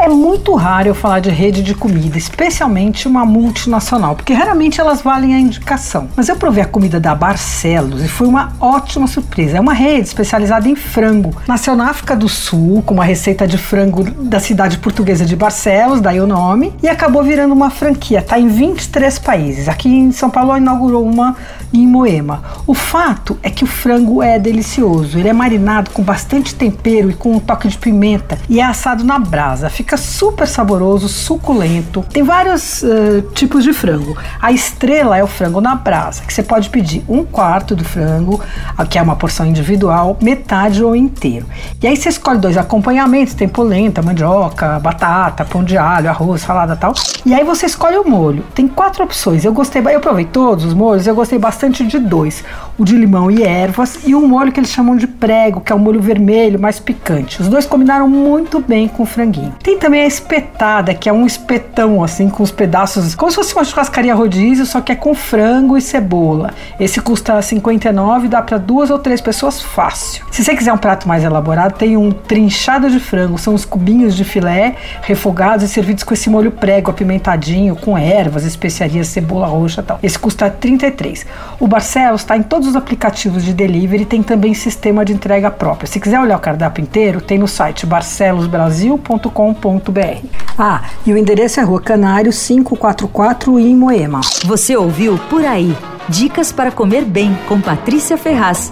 É muito raro eu falar de rede de comida, especialmente uma multinacional, porque raramente elas valem a indicação. Mas eu provei a comida da Barcelos e foi uma ótima surpresa. É uma rede especializada em frango. Nasceu na África do Sul, com uma receita de frango da cidade portuguesa de Barcelos, daí o nome, e acabou virando uma franquia. Está em 23 países. Aqui em São Paulo inaugurou uma em Moema. O fato é que o frango é delicioso. Ele é marinado com bastante tempero e com um toque de pimenta e é assado na brasa. Fica fica super saboroso, suculento. Tem vários uh, tipos de frango. A estrela é o frango na brasa, que você pode pedir um quarto do frango, que é uma porção individual, metade ou inteiro. E aí você escolhe dois acompanhamentos, tem polenta, mandioca, batata, pão de alho, arroz, salada tal. E aí você escolhe o molho. Tem quatro opções. Eu gostei, eu provei todos os molhos, eu gostei bastante de dois. O de limão e ervas e um molho que eles chamam de prego, que é um molho vermelho mais picante. Os dois combinaram muito bem com o franguinho. Tem também a espetada, que é um espetão, assim, com os pedaços, como se fosse uma churrascaria rodízio, só que é com frango e cebola. Esse custa 59, dá para duas ou três pessoas fácil. Se você quiser um prato mais elaborado, tem um trinchado de frango, são os cubinhos de filé refogados e servidos com esse molho prego apimentadinho, com ervas, especiarias, cebola roxa e tal. Esse custa 33. O Barcelos está em todos os aplicativos de delivery, tem também sistema de entrega própria. Se quiser olhar o cardápio inteiro, tem no site barcelosbrasil.com.br ah, e o endereço é Rua Canário 544 em Moema. Você ouviu Por Aí. Dicas para comer bem com Patrícia Ferraz.